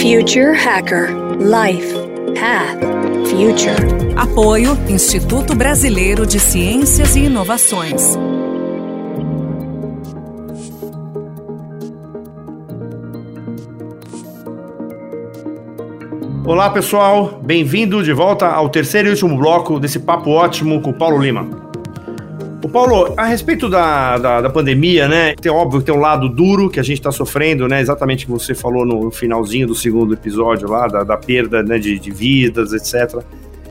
Future Hacker Life Path Future. Apoio Instituto Brasileiro de Ciências e Inovações. Olá pessoal, bem-vindo de volta ao terceiro e último bloco desse papo ótimo com o Paulo Lima. O Paulo, a respeito da, da, da, pandemia, né? Tem óbvio que tem um lado duro que a gente está sofrendo, né? Exatamente o que você falou no finalzinho do segundo episódio lá, da, da perda né, de, de vidas, etc.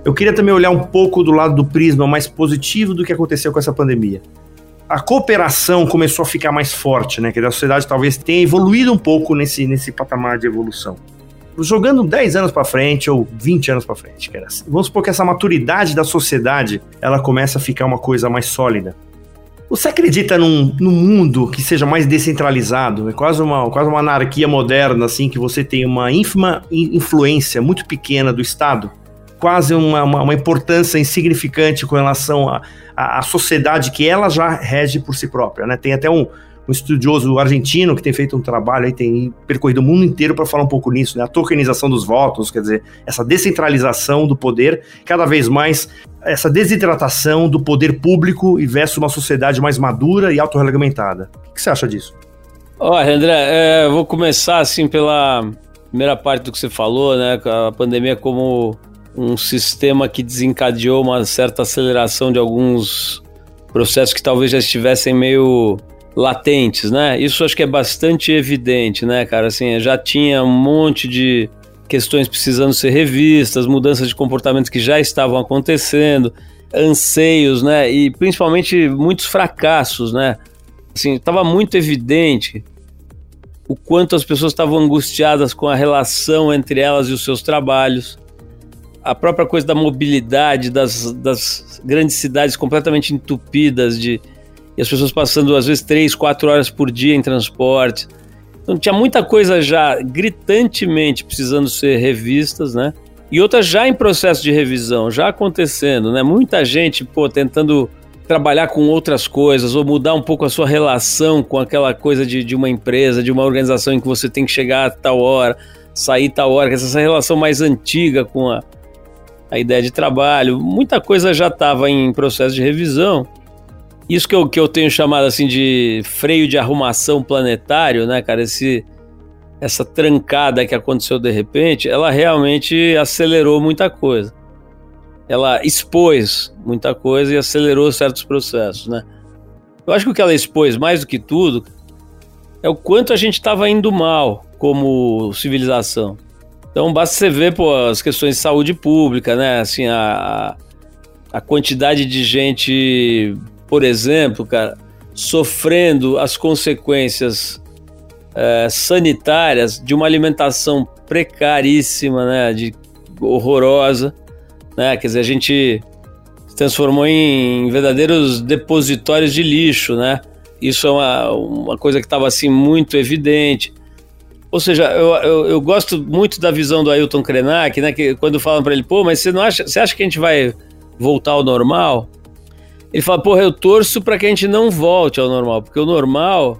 Eu queria também olhar um pouco do lado do prisma mais positivo do que aconteceu com essa pandemia. A cooperação começou a ficar mais forte, né? Que a sociedade talvez tenha evoluído um pouco nesse, nesse patamar de evolução jogando 10 anos para frente ou 20 anos para frente, cara. Vamos supor que essa maturidade da sociedade, ela começa a ficar uma coisa mais sólida. Você acredita num, num mundo que seja mais descentralizado? É quase uma, quase uma anarquia moderna, assim, que você tem uma ínfima influência muito pequena do Estado, quase uma, uma, uma importância insignificante com relação à sociedade que ela já rege por si própria, né? Tem até um, um estudioso argentino que tem feito um trabalho aí, tem percorrido o mundo inteiro para falar um pouco nisso, né? A tokenização dos votos, quer dizer, essa descentralização do poder, cada vez mais essa desidratação do poder público e versus uma sociedade mais madura e autorregulamentada. O que você acha disso? Olha, André, é, vou começar assim pela primeira parte do que você falou, né? A pandemia como um sistema que desencadeou uma certa aceleração de alguns processos que talvez já estivessem meio latentes, né? Isso acho que é bastante evidente, né, cara? Assim, já tinha um monte de questões precisando ser revistas, mudanças de comportamento que já estavam acontecendo, anseios, né? E principalmente muitos fracassos, né? Assim, estava muito evidente o quanto as pessoas estavam angustiadas com a relação entre elas e os seus trabalhos. A própria coisa da mobilidade das, das grandes cidades completamente entupidas de, e as pessoas passando às vezes três, quatro horas por dia em transporte. Então tinha muita coisa já gritantemente precisando ser revistas, né? E outras já em processo de revisão, já acontecendo, né? Muita gente, pô, tentando trabalhar com outras coisas ou mudar um pouco a sua relação com aquela coisa de, de uma empresa, de uma organização em que você tem que chegar a tal hora, sair tal hora, essa relação mais antiga com a, a ideia de trabalho. Muita coisa já estava em processo de revisão isso que eu, que eu tenho chamado assim de freio de arrumação planetário, né, cara? Esse, essa trancada que aconteceu de repente, ela realmente acelerou muita coisa. Ela expôs muita coisa e acelerou certos processos, né? Eu acho que o que ela expôs mais do que tudo é o quanto a gente estava indo mal como civilização. Então basta você ver pô, as questões de saúde pública, né? Assim, a, a quantidade de gente por exemplo, cara, sofrendo as consequências é, sanitárias de uma alimentação precaríssima, né, de horrorosa, né, quer dizer, a gente se transformou em verdadeiros depositórios de lixo, né, isso é uma, uma coisa que estava assim muito evidente. Ou seja, eu, eu, eu, gosto muito da visão do Ailton Krenak, né, que quando falam para ele, pô, mas você não acha, você acha que a gente vai voltar ao normal? Ele fala, porra, eu torço para que a gente não volte ao normal, porque o normal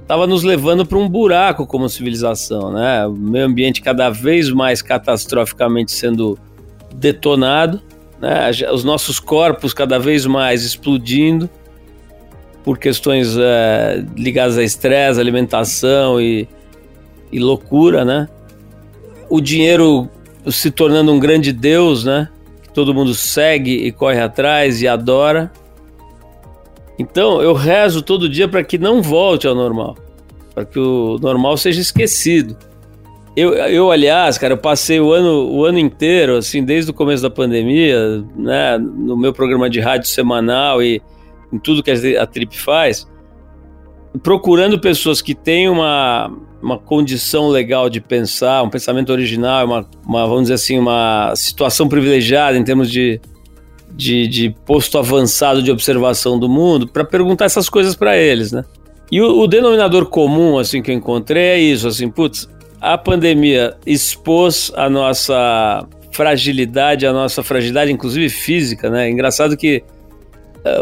estava nos levando para um buraco como civilização, né? O meio ambiente cada vez mais catastroficamente sendo detonado, né? Os nossos corpos cada vez mais explodindo por questões é, ligadas a estresse, alimentação e, e loucura, né? O dinheiro se tornando um grande deus, né? Todo mundo segue e corre atrás e adora. Então eu rezo todo dia para que não volte ao normal, para que o normal seja esquecido. Eu, eu, aliás, cara, eu passei o ano, o ano inteiro, assim, desde o começo da pandemia, né, no meu programa de rádio semanal e em tudo que a Trip faz, procurando pessoas que têm uma, uma condição legal de pensar, um pensamento original, uma, uma vamos dizer assim, uma situação privilegiada em termos de, de, de posto avançado de observação do mundo, para perguntar essas coisas para eles, né? E o, o, denominador comum, assim, que eu encontrei é isso, assim, putz, a pandemia expôs a nossa fragilidade, a nossa fragilidade, inclusive física, né? Engraçado que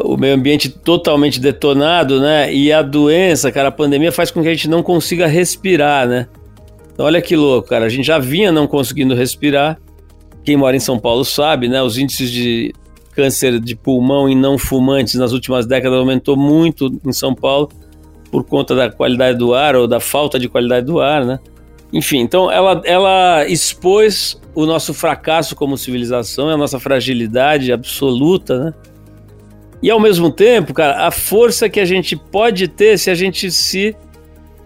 o meio ambiente totalmente detonado, né? E a doença, cara, a pandemia faz com que a gente não consiga respirar, né? Então, olha que louco, cara. A gente já vinha não conseguindo respirar. Quem mora em São Paulo sabe, né? Os índices de câncer de pulmão em não fumantes nas últimas décadas aumentou muito em São Paulo por conta da qualidade do ar ou da falta de qualidade do ar, né? Enfim, então ela, ela expôs o nosso fracasso como civilização, a nossa fragilidade absoluta, né? E ao mesmo tempo, cara, a força que a gente pode ter se a gente se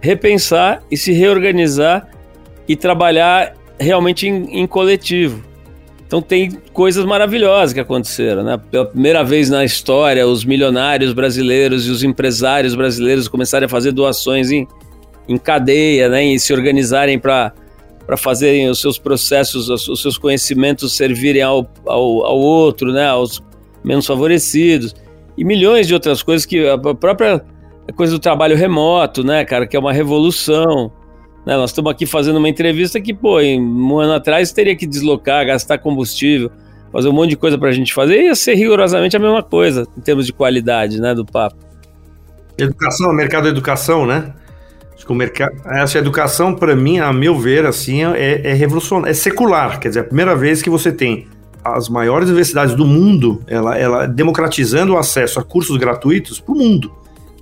repensar e se reorganizar e trabalhar realmente em, em coletivo. Então tem coisas maravilhosas que aconteceram, né? Pela primeira vez na história, os milionários brasileiros e os empresários brasileiros começarem a fazer doações em, em cadeia, né? E se organizarem para para fazerem os seus processos, os seus conhecimentos servirem ao, ao, ao outro, né? Aos menos favorecidos e milhões de outras coisas que a própria coisa do trabalho remoto, né, cara, que é uma revolução. Né? Nós estamos aqui fazendo uma entrevista que, pô, em um ano atrás teria que deslocar, gastar combustível, fazer um monte de coisa para a gente fazer, ia ser rigorosamente a mesma coisa em termos de qualidade, né, do papo. Educação, mercado da educação, né? Acho que o mercado, essa educação, para mim, a meu ver, assim, é, é revolucionária, é secular. Quer dizer, é a primeira vez que você tem as maiores universidades do mundo, ela, ela democratizando o acesso a cursos gratuitos para o mundo.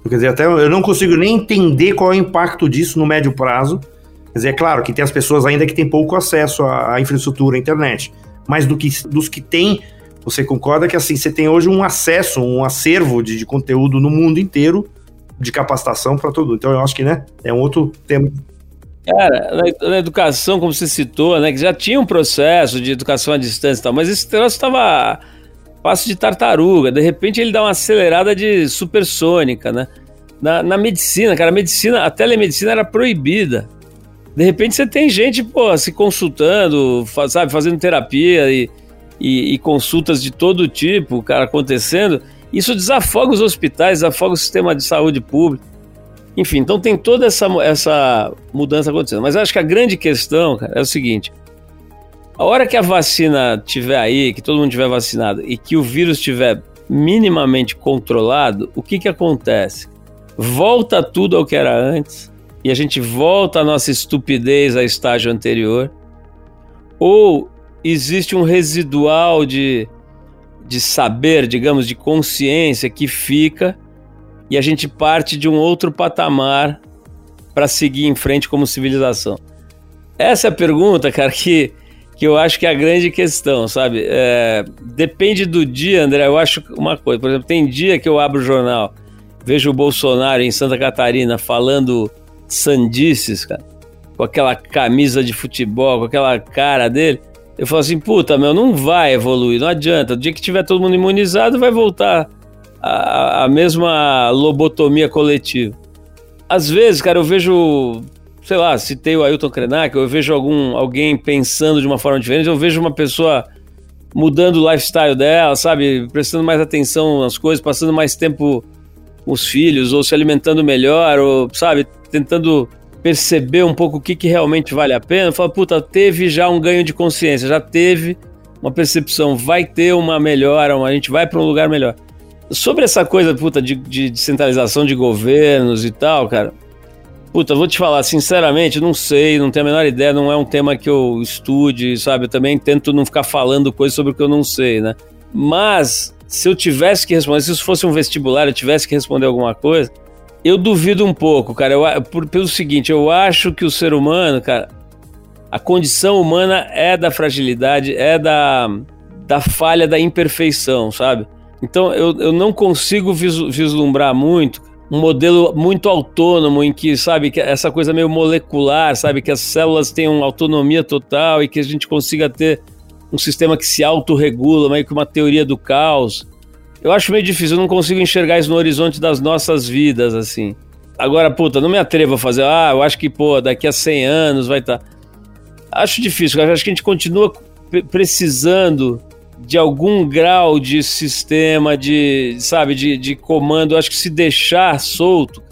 Quer dizer, até eu não consigo nem entender qual é o impacto disso no médio prazo, Quer dizer, é claro que tem as pessoas ainda que têm pouco acesso à, à infraestrutura, à internet, mas do que, dos que têm, você concorda que assim, você tem hoje um acesso, um acervo de, de conteúdo no mundo inteiro de capacitação para todo. Então eu acho que, né, é um outro tema Cara, na, educação, como você citou, né, que já tinha um processo de educação à distância e tal, mas esse troço estava passo de tartaruga. De repente ele dá uma acelerada de supersônica, né? Na, na medicina, cara, a medicina, a telemedicina era proibida. De repente você tem gente, pô, se consultando, faz, sabe, fazendo terapia e, e, e, consultas de todo tipo, cara, acontecendo. Isso desafoga os hospitais, desafoga o sistema de saúde público. Enfim, então tem toda essa, essa mudança acontecendo. Mas acho que a grande questão, cara, é o seguinte: a hora que a vacina tiver aí, que todo mundo tiver vacinado e que o vírus estiver minimamente controlado, o que que acontece? Volta tudo ao que era antes e a gente volta a nossa estupidez a estágio anterior? Ou existe um residual de, de saber, digamos, de consciência que fica e a gente parte de um outro patamar para seguir em frente como civilização? Essa é a pergunta, cara, que, que eu acho que é a grande questão, sabe? É, depende do dia, André. Eu acho uma coisa, por exemplo, tem dia que eu abro o jornal, vejo o Bolsonaro em Santa Catarina falando sandices, cara, com aquela camisa de futebol, com aquela cara dele, eu falo assim, puta, meu, não vai evoluir, não adianta. O dia que tiver todo mundo imunizado, vai voltar a, a mesma lobotomia coletiva. Às vezes, cara, eu vejo, sei lá, citei o Ailton Krenak, eu vejo algum, alguém pensando de uma forma diferente, eu vejo uma pessoa mudando o lifestyle dela, sabe? Prestando mais atenção nas coisas, passando mais tempo com os filhos, ou se alimentando melhor, ou, sabe? tentando perceber um pouco o que, que realmente vale a pena, fala, puta, teve já um ganho de consciência, já teve uma percepção, vai ter uma melhora, a gente vai para um lugar melhor. Sobre essa coisa, puta, de, de descentralização de governos e tal, cara, puta, vou te falar, sinceramente, não sei, não tenho a menor ideia, não é um tema que eu estude, sabe? Eu também tento não ficar falando coisas sobre o que eu não sei, né? Mas, se eu tivesse que responder, se isso fosse um vestibular, eu tivesse que responder alguma coisa, eu duvido um pouco, cara. Eu, por, pelo seguinte, eu acho que o ser humano, cara, a condição humana é da fragilidade, é da, da falha, da imperfeição, sabe? Então eu, eu não consigo vislumbrar muito um modelo muito autônomo em que, sabe, que essa coisa meio molecular, sabe, que as células tenham autonomia total e que a gente consiga ter um sistema que se autorregula, meio que uma teoria do caos. Eu acho meio difícil, eu não consigo enxergar isso no horizonte das nossas vidas, assim. Agora, puta, não me atrevo a fazer, ah, eu acho que, pô, daqui a 100 anos vai estar. Tá. Acho difícil, acho que a gente continua precisando de algum grau de sistema, de, sabe, de, de comando. Eu acho que se deixar solto,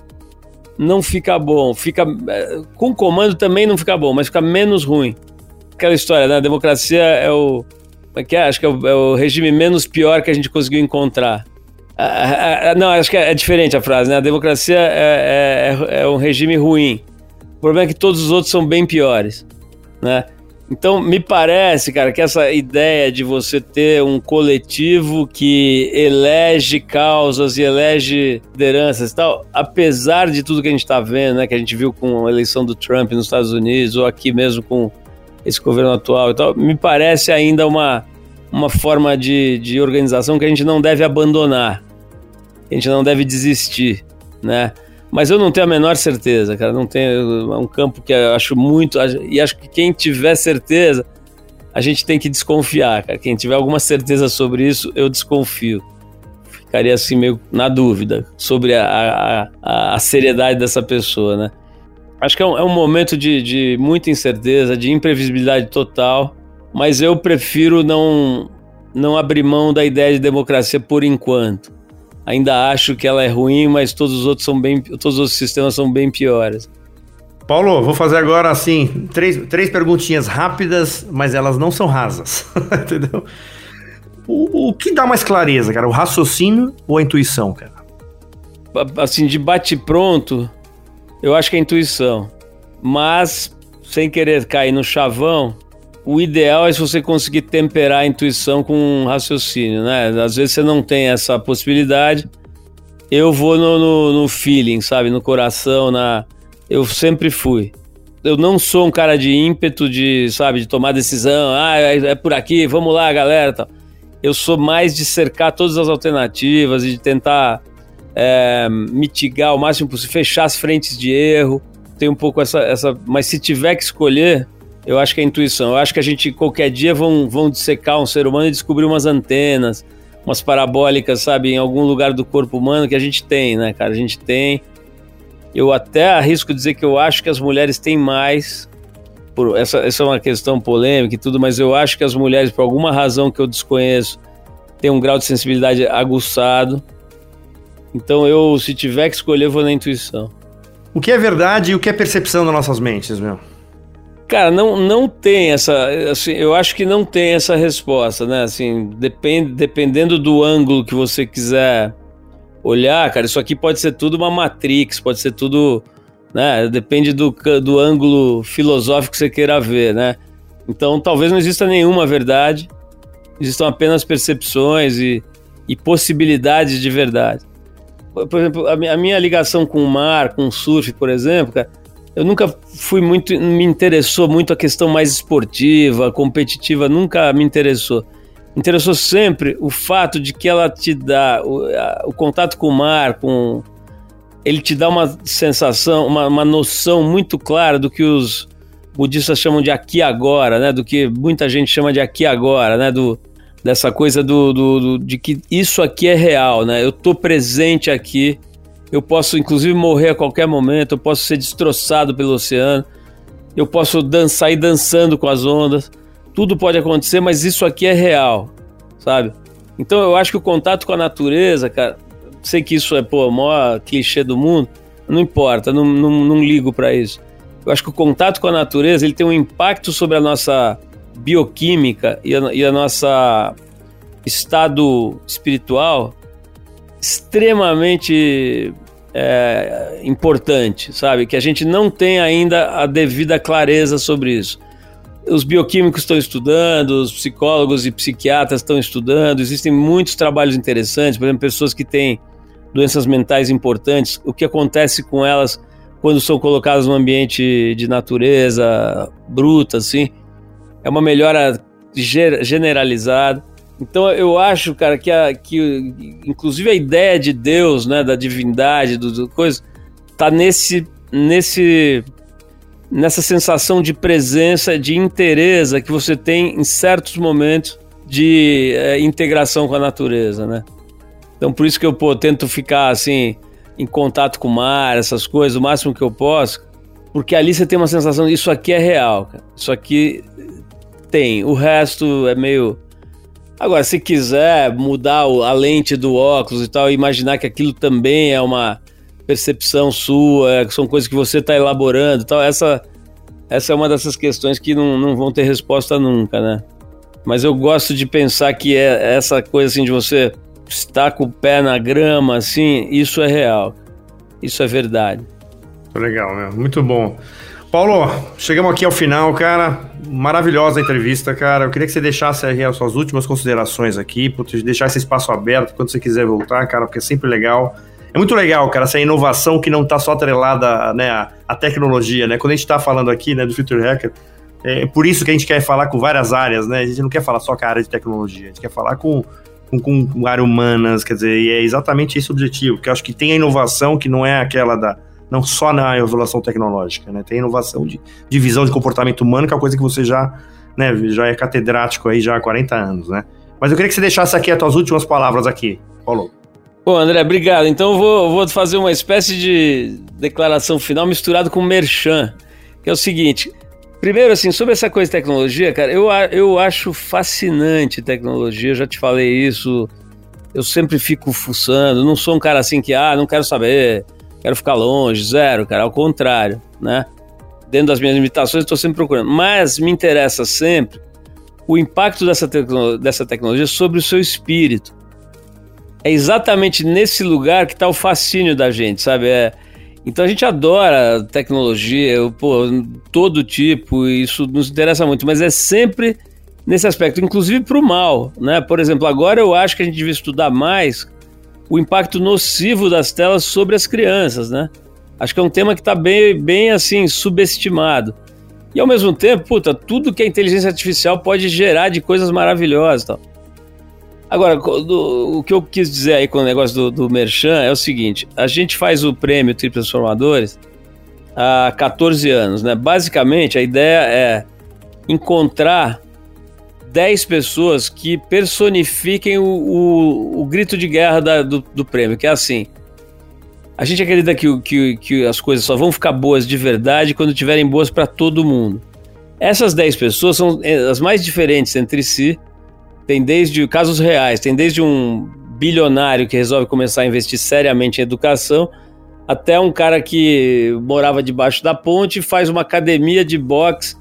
não fica bom. Fica, eh, com comando também não fica bom, mas fica menos ruim. Aquela história, né? A democracia é o é que é? Acho que é o, é o, regime menos pior que a gente conseguiu encontrar. Não, acho que é, é, diferente a frase, né? A democracia é, é, é, um regime ruim. O problema é que todos os outros são bem piores, né? Então, me parece, cara, que essa ideia de você ter um coletivo que elege causas e elege lideranças e tal, apesar de tudo que a gente está vendo, né, que a gente viu com a eleição do Trump nos Estados Unidos, ou aqui mesmo com esse governo atual e tal, me parece ainda uma, uma forma de, de organização que a gente não deve abandonar, a gente não deve desistir, né? Mas eu não tenho a menor certeza, cara. Não tenho. É um campo que eu acho muito. E acho que quem tiver certeza, a gente tem que desconfiar, cara. Quem tiver alguma certeza sobre isso, eu desconfio. Ficaria assim meio na dúvida sobre a, a, a seriedade dessa pessoa, né? Acho que é um, é um momento de, de muita incerteza, de imprevisibilidade total, mas eu prefiro não, não abrir mão da ideia de democracia por enquanto ainda acho que ela é ruim, mas todos os outros são bem, todos os outros sistemas são bem piores. Paulo, vou fazer agora assim, três, três perguntinhas rápidas, mas elas não são rasas, entendeu? O, o, que dá mais clareza, cara? O raciocínio ou a intuição, cara? Assim, de bate-pronto, eu acho que é a intuição. Mas, sem querer cair no chavão, o ideal é se você conseguir temperar a intuição com um raciocínio, né? Às vezes você não tem essa possibilidade. Eu vou no, no, no feeling, sabe? No coração, na. Eu sempre fui. Eu não sou um cara de ímpeto de, sabe, de tomar decisão. Ah, é, é por aqui, vamos lá, galera. Tal. Eu sou mais de cercar todas as alternativas e de tentar é, mitigar o máximo possível, fechar as frentes de erro. Tem um pouco essa, essa. Mas se tiver que escolher, eu acho que é intuição. Eu acho que a gente, qualquer dia, vão, vão dissecar um ser humano e descobrir umas antenas, umas parabólicas, sabe, em algum lugar do corpo humano que a gente tem, né, cara? A gente tem. Eu até arrisco dizer que eu acho que as mulheres têm mais. Por, essa, essa é uma questão polêmica e tudo, mas eu acho que as mulheres, por alguma razão que eu desconheço, têm um grau de sensibilidade aguçado. Então eu, se tiver que escolher, vou na intuição. O que é verdade e o que é percepção das nossas mentes, meu? Cara, não, não tem essa. Assim, eu acho que não tem essa resposta, né? Assim, depend, dependendo do ângulo que você quiser olhar, cara, isso aqui pode ser tudo uma matrix, pode ser tudo. Né? Depende do, do ângulo filosófico que você queira ver, né? Então, talvez não exista nenhuma verdade, existam apenas percepções e, e possibilidades de verdade. Por exemplo, a minha ligação com o mar, com o surf, por exemplo, cara, eu nunca fui muito, me interessou muito a questão mais esportiva, competitiva, nunca me interessou. Me interessou sempre o fato de que ela te dá o, a, o contato com o mar, com ele te dá uma sensação, uma, uma noção muito clara do que os budistas chamam de aqui agora, né? Do que muita gente chama de aqui agora, né? Do, dessa coisa do, do, do de que isso aqui é real, né? Eu tô presente aqui eu posso inclusive morrer a qualquer momento, eu posso ser destroçado pelo oceano, eu posso dançar e dançando com as ondas. Tudo pode acontecer, mas isso aqui é real, sabe? Então eu acho que o contato com a natureza, cara, sei que isso é pô, o maior clichê do mundo, não importa, não, não, não ligo para isso. Eu acho que o contato com a natureza ele tem um impacto sobre a nossa bioquímica e a, e a nossa estado espiritual extremamente é, importante, sabe? Que a gente não tem ainda a devida clareza sobre isso. Os bioquímicos estão estudando, os psicólogos e psiquiatras estão estudando, existem muitos trabalhos interessantes, por exemplo, pessoas que têm doenças mentais importantes, o que acontece com elas quando são colocadas num ambiente de natureza bruta, assim, é uma melhora generalizada. Então eu acho, cara, que, a, que inclusive a ideia de Deus, né, da divindade, do, do coisa, tá nesse, nesse, nessa sensação de presença, de interesse que você tem em certos momentos de é, integração com a natureza, né? Então por isso que eu pô, tento ficar assim em contato com o mar, essas coisas, o máximo que eu posso, porque ali você tem uma sensação isso aqui é real, cara. Isso aqui tem. O resto é meio Agora, se quiser mudar a lente do óculos e tal, imaginar que aquilo também é uma percepção sua, é, que são coisas que você está elaborando e tal, essa, essa é uma dessas questões que não, não vão ter resposta nunca, né? Mas eu gosto de pensar que é essa coisa assim de você estar com o pé na grama, assim, isso é real. Isso é verdade. Legal, meu. Muito bom. Paulo, chegamos aqui ao final, cara. Maravilhosa entrevista, cara. Eu queria que você deixasse aí as suas últimas considerações aqui, deixar esse espaço aberto quando você quiser voltar, cara, porque é sempre legal. É muito legal, cara, essa inovação que não está só atrelada né, à, à, tecnologia, né? Quando a gente está falando aqui né, do Future Hacker, é por isso que a gente quer falar com várias áreas, né? A gente não quer falar só com a área de tecnologia, a gente quer falar com, com, com área humanas, quer dizer, e é exatamente esse o objetivo, porque eu acho que tem a inovação que não é aquela da não só na evolução tecnológica, né? Tem inovação de, de visão de comportamento humano, que é uma coisa que você já, né, já é catedrático aí já há 40 anos, né? Mas eu queria que você deixasse aqui as tuas últimas palavras aqui, Paulo. Bom, André, obrigado. Então eu vou, vou fazer uma espécie de declaração final misturado com merchan, que é o seguinte. Primeiro, assim, sobre essa coisa de tecnologia, cara, eu, eu acho fascinante tecnologia, já te falei isso, eu sempre fico fuçando, não sou um cara assim que, ah, não quero saber, quero ficar longe, zero, cara, ao contrário, né? Dentro das minhas limitações, estou sempre procurando. Mas me interessa sempre o impacto dessa, tecno dessa tecnologia sobre o seu espírito. É exatamente nesse lugar que está o fascínio da gente, sabe? É, então a gente adora tecnologia, pô, todo tipo, isso nos interessa muito, mas é sempre nesse aspecto, inclusive para o mal, né? Por exemplo, agora eu acho que a gente devia estudar mais o impacto nocivo das telas sobre as crianças, né? Acho que é um tema que está bem, bem assim, subestimado. E ao mesmo tempo, puta, tudo que a inteligência artificial pode gerar de coisas maravilhosas tal. Agora, do, o que eu quis dizer aí com o negócio do, do Merchan é o seguinte: a gente faz o prêmio Tri Transformadores há 14 anos, né? Basicamente, a ideia é encontrar 10 pessoas que personifiquem o, o, o grito de guerra da, do, do, prêmio, que é assim. A gente acredita que, que, que as coisas só vão ficar boas de verdade quando estiverem boas para todo mundo. Essas 10 pessoas são eh, as mais diferentes entre si. Tem desde casos reais, tem desde um bilionário que resolve começar a investir seriamente em educação, até um cara que morava debaixo da ponte e faz uma academia de boxe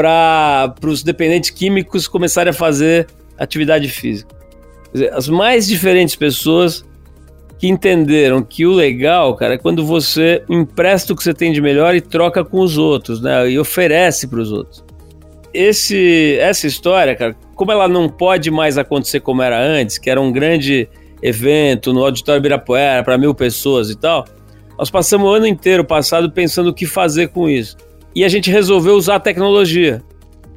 para os dependentes químicos começarem a fazer atividade física. Dizer, as mais diferentes pessoas que entenderam que o legal, cara, é quando você empresta o que você tem de melhor e troca com os outros, né? E oferece para os outros. Esse, essa história, cara, como ela não pode mais acontecer como era antes, que era um grande evento no Auditório Ibirapuera para mil pessoas e tal, nós passamos o ano inteiro passado pensando o que fazer com isso e a gente resolveu usar a tecnologia.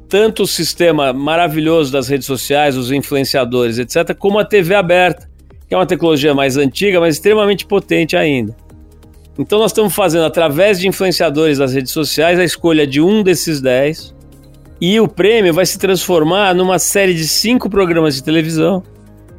Tanto o sistema maravilhoso das redes sociais, os influenciadores, etc., como a TV aberta, que é uma tecnologia mais antiga, mas extremamente potente ainda. Então nós estamos fazendo, através de influenciadores das redes sociais, a escolha de um desses dez. E o prêmio vai se transformar numa série de cinco programas de televisão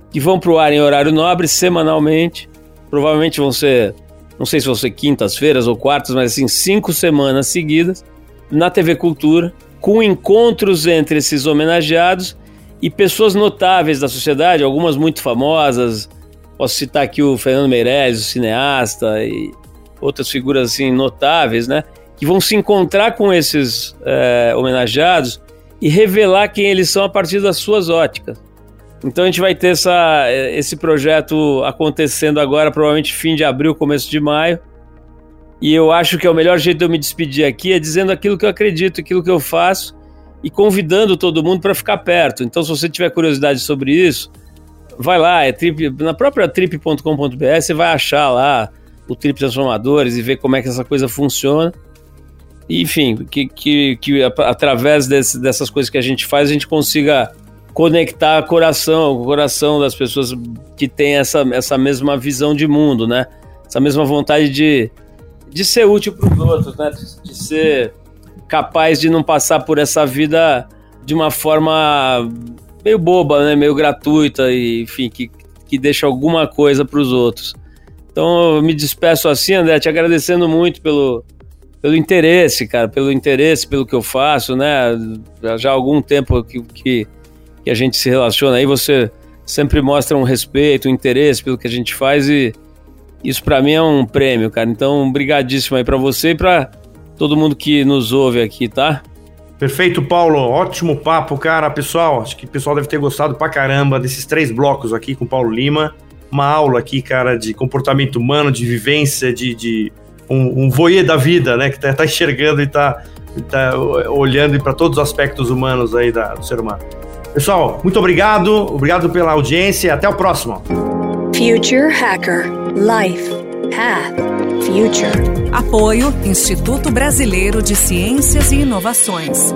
que vão para o ar em horário nobre semanalmente. Provavelmente vão ser não sei se ser quintas-feiras ou quartas, mas assim, cinco semanas seguidas, na TV Cultura, com encontros entre esses homenageados e pessoas notáveis da sociedade, algumas muito famosas. Posso citar aqui o Fernando Meirelles, o cineasta, e outras figuras assim notáveis, né? Que vão se encontrar com esses é, homenageados e revelar quem eles são a partir das suas óticas. Então a gente vai ter essa, esse projeto acontecendo agora, provavelmente fim de abril, começo de maio. E eu acho que é o melhor jeito de eu me despedir aqui é dizendo aquilo que eu acredito, aquilo que eu faço e convidando todo mundo para ficar perto. Então, se você tiver curiosidade sobre isso, vai lá, é trip, na própria trip.com.br você vai achar lá o Trip Transformadores e ver como é que essa coisa funciona. E, enfim, que, que, que através desse, dessas coisas que a gente faz, a gente consiga conectar coração, o coração das pessoas que têm essa, essa mesma visão de mundo, né? Essa mesma vontade de, de ser útil para os outros, né? De, ser capaz de não passar por essa vida de uma forma meio boba, né? Meio gratuita e, enfim, que, que deixa alguma coisa para os outros. Então eu me despeço assim, André, te agradecendo muito pelo, pelo interesse, cara, pelo interesse, pelo que eu faço, né? Já há algum tempo que, que que a gente se relaciona. Aí você sempre mostra um respeito, um interesse pelo que a gente faz e isso para mim é um prêmio, cara. Então, brigadíssimo aí para você e para todo mundo que nos ouve aqui, tá? Perfeito, Paulo. Ótimo papo, cara. Pessoal, acho que o pessoal deve ter gostado pra caramba desses três blocos aqui com o Paulo Lima. Uma aula aqui, cara, de comportamento humano, de vivência, de, de um, um voyeur da vida, né? Que tá, tá enxergando e tá, tá olhando para todos os aspectos humanos aí da, do ser humano. Pessoal, muito obrigado, obrigado pela audiência, até o próximo. Future Hacker Life Path Future. Apoio Instituto Brasileiro de Ciências e Inovações.